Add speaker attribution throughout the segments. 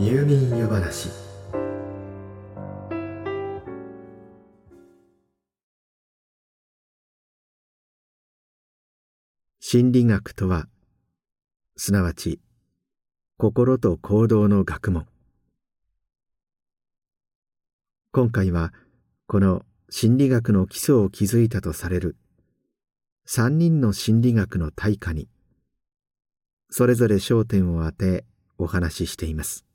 Speaker 1: 入眠湯話。心理学とはすなわち心と行動の学問。今回はこの心理学の基礎を築いたとされる三人の心理学の大家にそれぞれ焦点を当てお話ししています。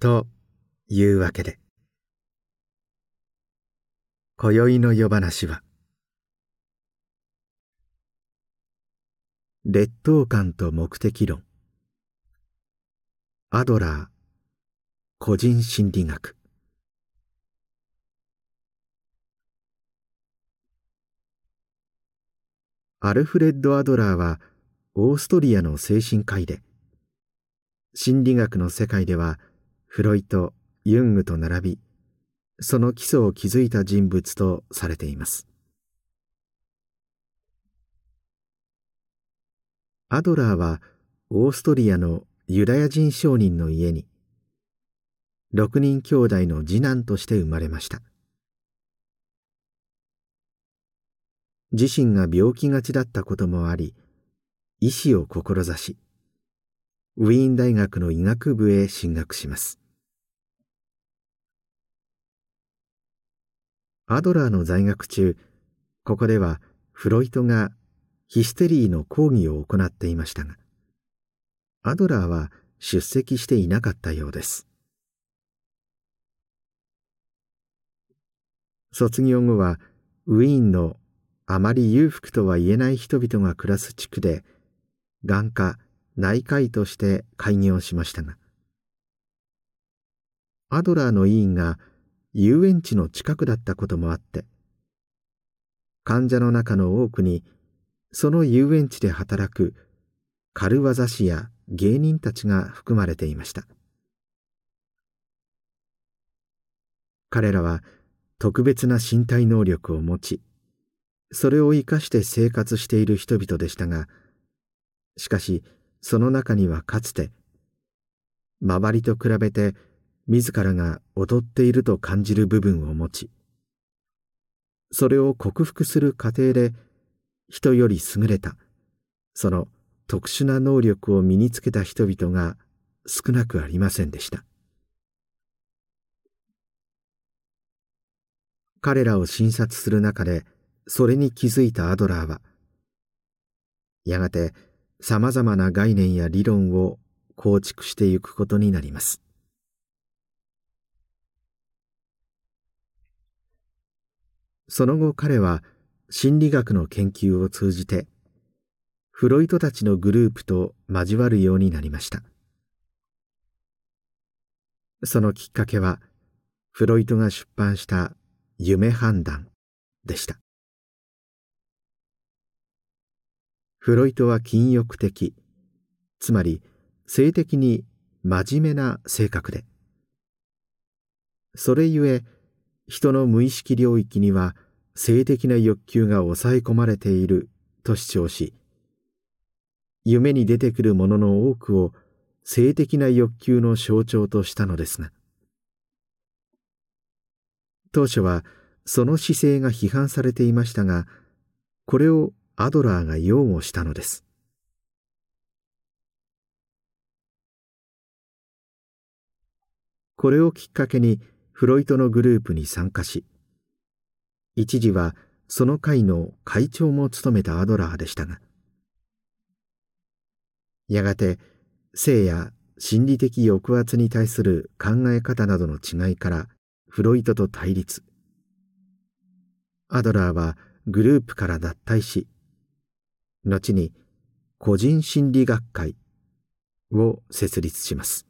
Speaker 1: というわけで。今宵の夜話は劣等感と目的論。アドラー個人心理学。アルフレッド・アドラーはオーストリアの精神科医で心理学の世界ではフロイトユングと並びその基礎を築いた人物とされています。アドラーはオーストリアのユダヤ人商人の家に六人兄弟の次男として生まれました。自身が病気がちだったこともあり医師を志しウィーン大学の医学部へ進学します。アドラーの在学中ここではフロイトがヒステリーの講義を行っていましたがアドラーは出席していなかったようです。卒業後はウィーンのあまり裕福とは言えない人々が暮らす地区で眼科内科医として開業しましたがアドラーの委員が遊園地の近くだったこともあって患者の中の多くにその遊園地で働く軽業師や芸人たちが含まれていました。彼らは特別な身体能力を持ちそれを生かして生活している人々でしたがしかしその中にはかつて周りと比べて自らが劣っていると感じる部分を持ちそれを克服する過程で人より優れたその特殊な能力を身につけた人々が少なくありませんでした。彼らを診察する中でそれに気づいたアドラーはやがてさまざまな概念や理論を構築していくことになります。その後彼は心理学の研究を通じてフロイトたちのグループと交わるようになりました。そのきっかけはフロイトが出版した「夢判断」でした。フロイトは禁欲的。つまり性的に真面目な性格で。それゆえ人の無意識領域には性的な欲求が抑え込まれていると主張し夢に出てくるものの多くを性的な欲求の象徴としたのですが。当初はその姿勢が批判されていましたがこれをアドラーが擁護したのです。これをきっかけにフロイトのグループに参加し一時はその会の会長も務めたアドラーでしたがやがて性や心理的抑圧に対する考え方などの違いからフロイトと対立。アドラーはグループから脱退し後に個人心理学会を設立します。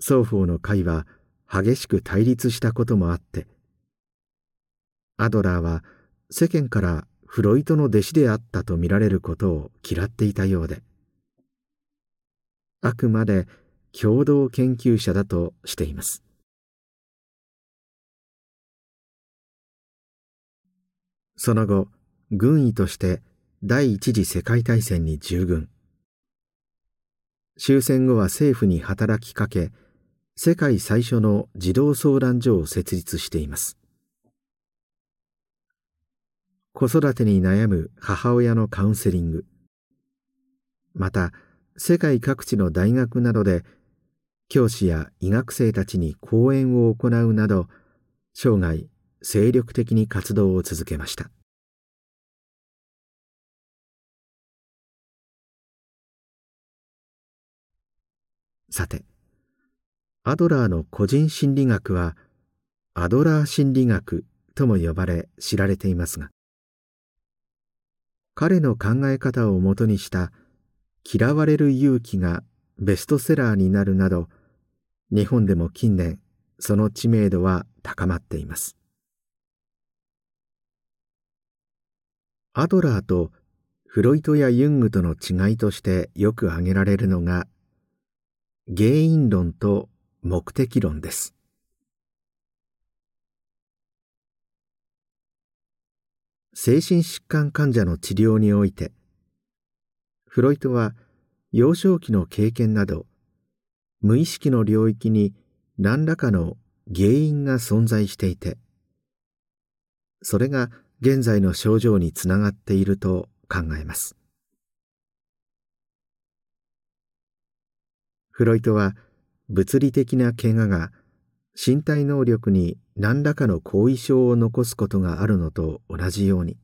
Speaker 1: 双方の会は激しく対立したこともあってアドラーは世間からフロイトの弟子であったとみられることを嫌っていたようであくまで共同研究者だとしています。その後軍医として第一次世界大戦に従軍。終戦後は政府に働きかけ世界最初の児童相談所を設立しています。子育てに悩む母親のカウンセリング。また世界各地の大学などで教師や医学生たちに講演を行うなど生涯精力的に活動を続けました。さてアドラーの個人心理学はアドラー心理学とも呼ばれ知られていますが彼の考え方をもとにした嫌われる勇気がベストセラーになるなど日本でも近年その知名度は高まっています。アドラーとフロイトやユングとの違いとしてよく挙げられるのが原因論と目的論です。精神疾患患者の治療においてフロイトは幼少期の経験など無意識の領域に何らかの原因が存在していてそれが現在の症状につながっていると考えます。フロイトは物理的な怪我が身体能力に何らかの後遺症を残すことがあるのと同じように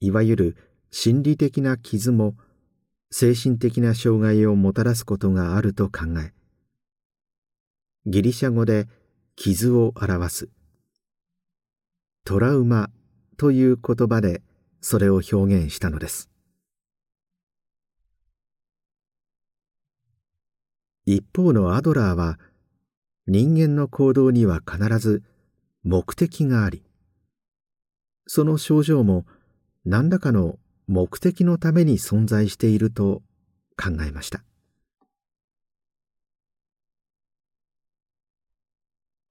Speaker 1: いわゆる心理的な傷も精神的な障害をもたらすことがあると考えギリシャ語で傷を表す。トラウマという言葉でそれを表現したのです。一方のアドラーは人間の行動には必ず目的がありその症状も何らかの目的のために存在していると考えました。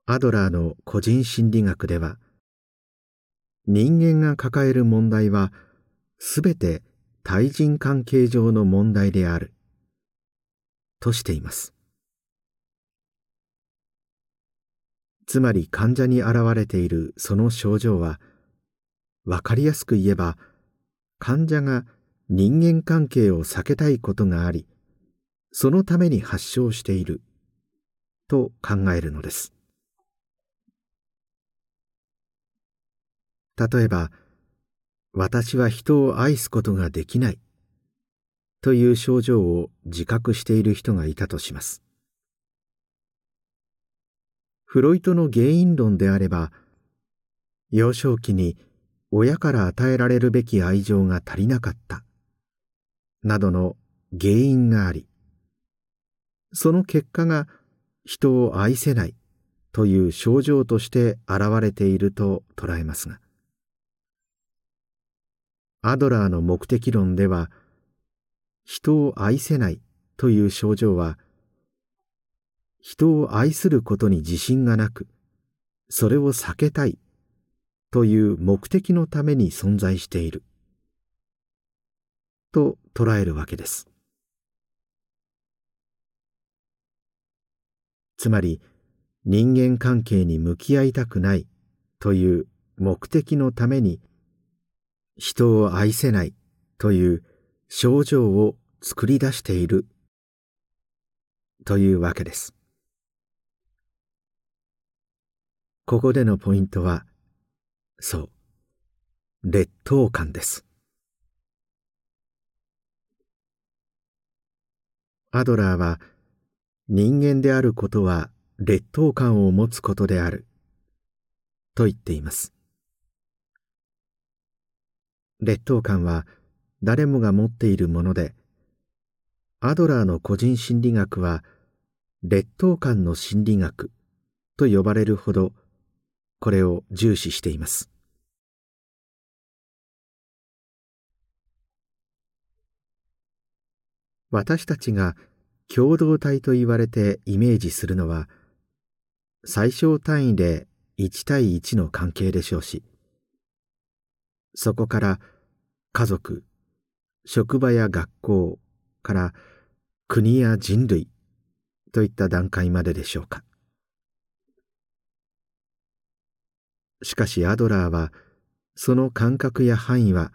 Speaker 1: アドラーの個人心理学では人間が抱える問題はすべて対人関係上の問題である。としています。つまり患者に現れているその症状は分かりやすく言えば患者が人間関係を避けたいことがありそのために発症していると考えるのです。例えば私は人を愛すことができないという症状を自覚している人がいたとします。フロイトの原因論であれば幼少期に親から与えられるべき愛情が足りなかったなどの原因がありその結果が人を愛せないという症状として現れていると捉えますがアドラーの目的論では人を愛せないという症状は人を愛することに自信がなくそれを避けたいという目的のために存在している。と捉えるわけです。つまり人間関係に向き合いたくないという目的のために人を愛せないという症状を作り出している。というわけです。ここでのポイントはそう。劣等感です。アドラーは人間であることは劣等感を持つことである。と言っています。劣等感は誰もが持っているものでアドラーの個人心理学は劣等感の心理学と呼ばれるほどこれを重視しています。私たちが共同体と言われてイメージするのは最小単位で1対1の関係でしょうしそこから家族職場や学校から国や人類といった段階まででしょうか。しかしアドラーはその感覚や範囲は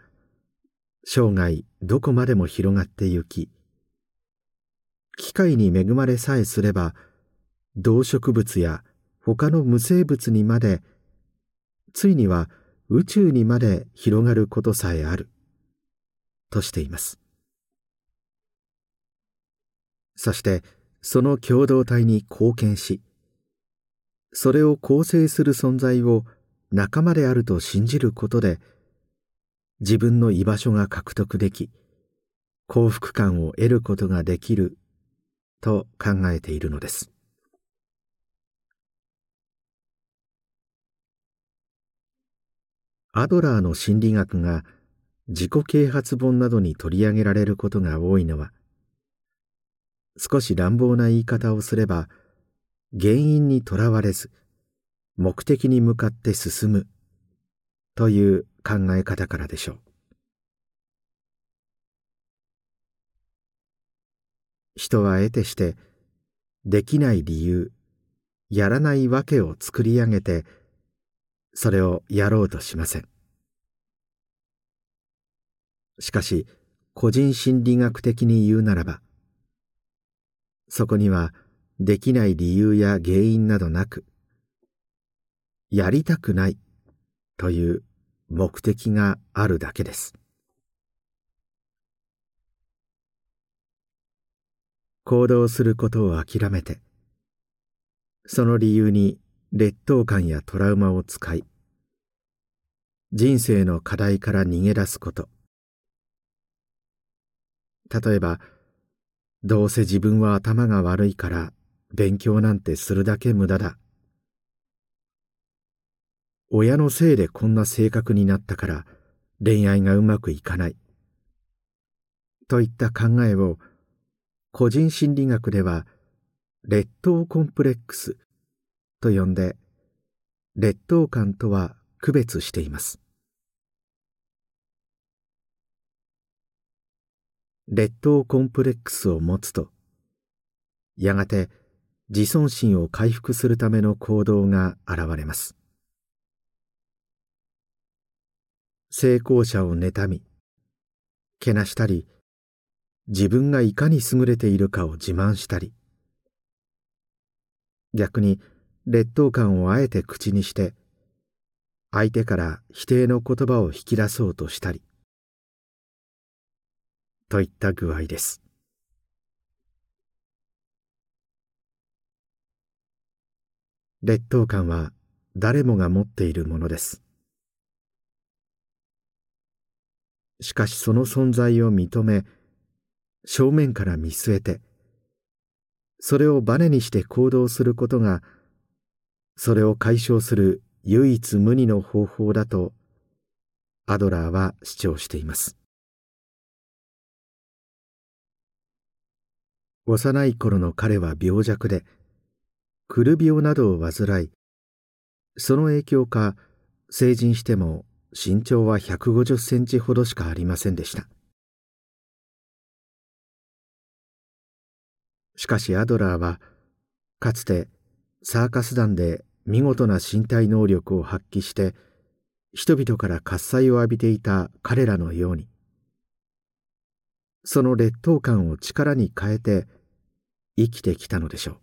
Speaker 1: 生涯どこまでも広がってゆき機械に恵まれさえすれば動植物や他の無生物にまでついには宇宙にまで広がることさえある。としています。そしてその共同体に貢献しそれを構成する存在を仲間であると信じることで自分の居場所が獲得でき幸福感を得ることができると考えているのです。アドラーの心理学が自己啓発本などに取り上げられることが多いのは少し乱暴な言い方をすれば原因にとらわれず目的に向かって進むという考え方からでしょう。人は得てしてできない理由やらないわけを作り上げてそれをやろうとしません。しかし個人心理学的に言うならばそこにはできない理由や原因などなくやりたくないという目的があるだけです。行動することを諦めてその理由に劣等感やトラウマを使い人生の課題から逃げ出すこと。例えばどうせ自分は頭が悪いから勉強なんてするだけ無駄だ。親のせいでこんな性格になったから恋愛がうまくいかない。といった考えを個人心理学では劣等コンプレックスと呼んで劣等感とは区別しています。劣等コンプレックスを持つとやがて自尊心を回復するための行動が現れます。成功者を妬みけなしたり自分がいかに優れているかを自慢したり逆に劣等感をあえて口にして相手から否定の言葉を引き出そうとしたりといった具合です。劣等感は誰もが持っているものです。しかしその存在を認め正面から見据えてそれをバネにして行動することがそれを解消する唯一無二の方法だとアドラーは主張しています。幼い頃の彼は病弱でくる病などを患いその影響か成人しても身長は150センチほどしかありませんでした。しかしアドラーはかつてサーカス団で見事な身体能力を発揮して人々から喝采を浴びていた彼らのようにその劣等感を力に変えて生きてきたのでしょう。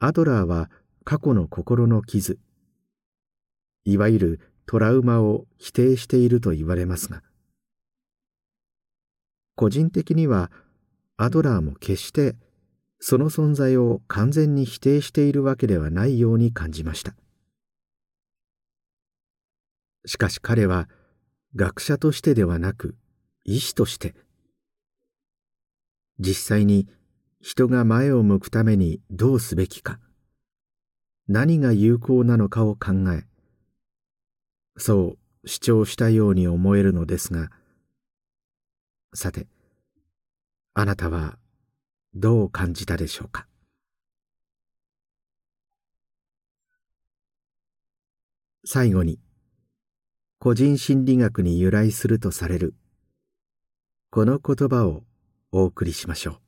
Speaker 1: アドラーは過去の心の傷いわゆるトラウマを否定していると言われますが個人的にはアドラーも決してその存在を完全に否定しているわけではないように感じました。しかし彼は学者としてではなく医師として実際に人が前を向くためにどうすべきか何が有効なのかを考えそう主張したように思えるのですがさてあなたはどう感じたでしょうか？最後に個人心理学に由来するとされるこの言葉をお送りしましょう。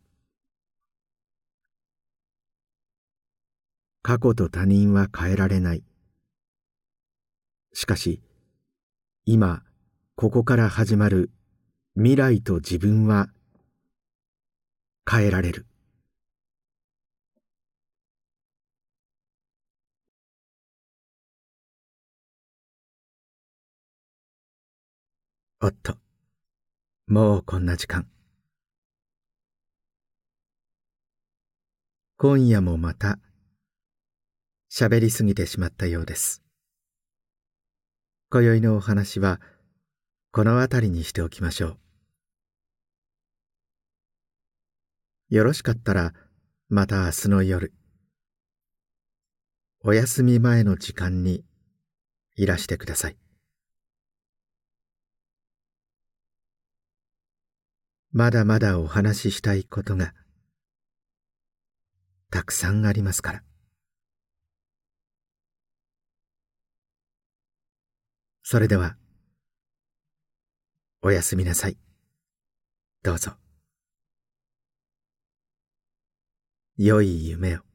Speaker 1: 過去と他人は変えられない。しかし今ここから始まる未来と自分は変えられる。おっともうこんな時間。今夜もまた喋りすぎてしまったようです。今宵のお話はこの辺りにしておきましょう。よろしかったらまた明日の夜お休み前の時間にいらしてください。まだまだお話ししたいことがたくさんありますから。それではおやすみなさい。どうぞ。良い夢を。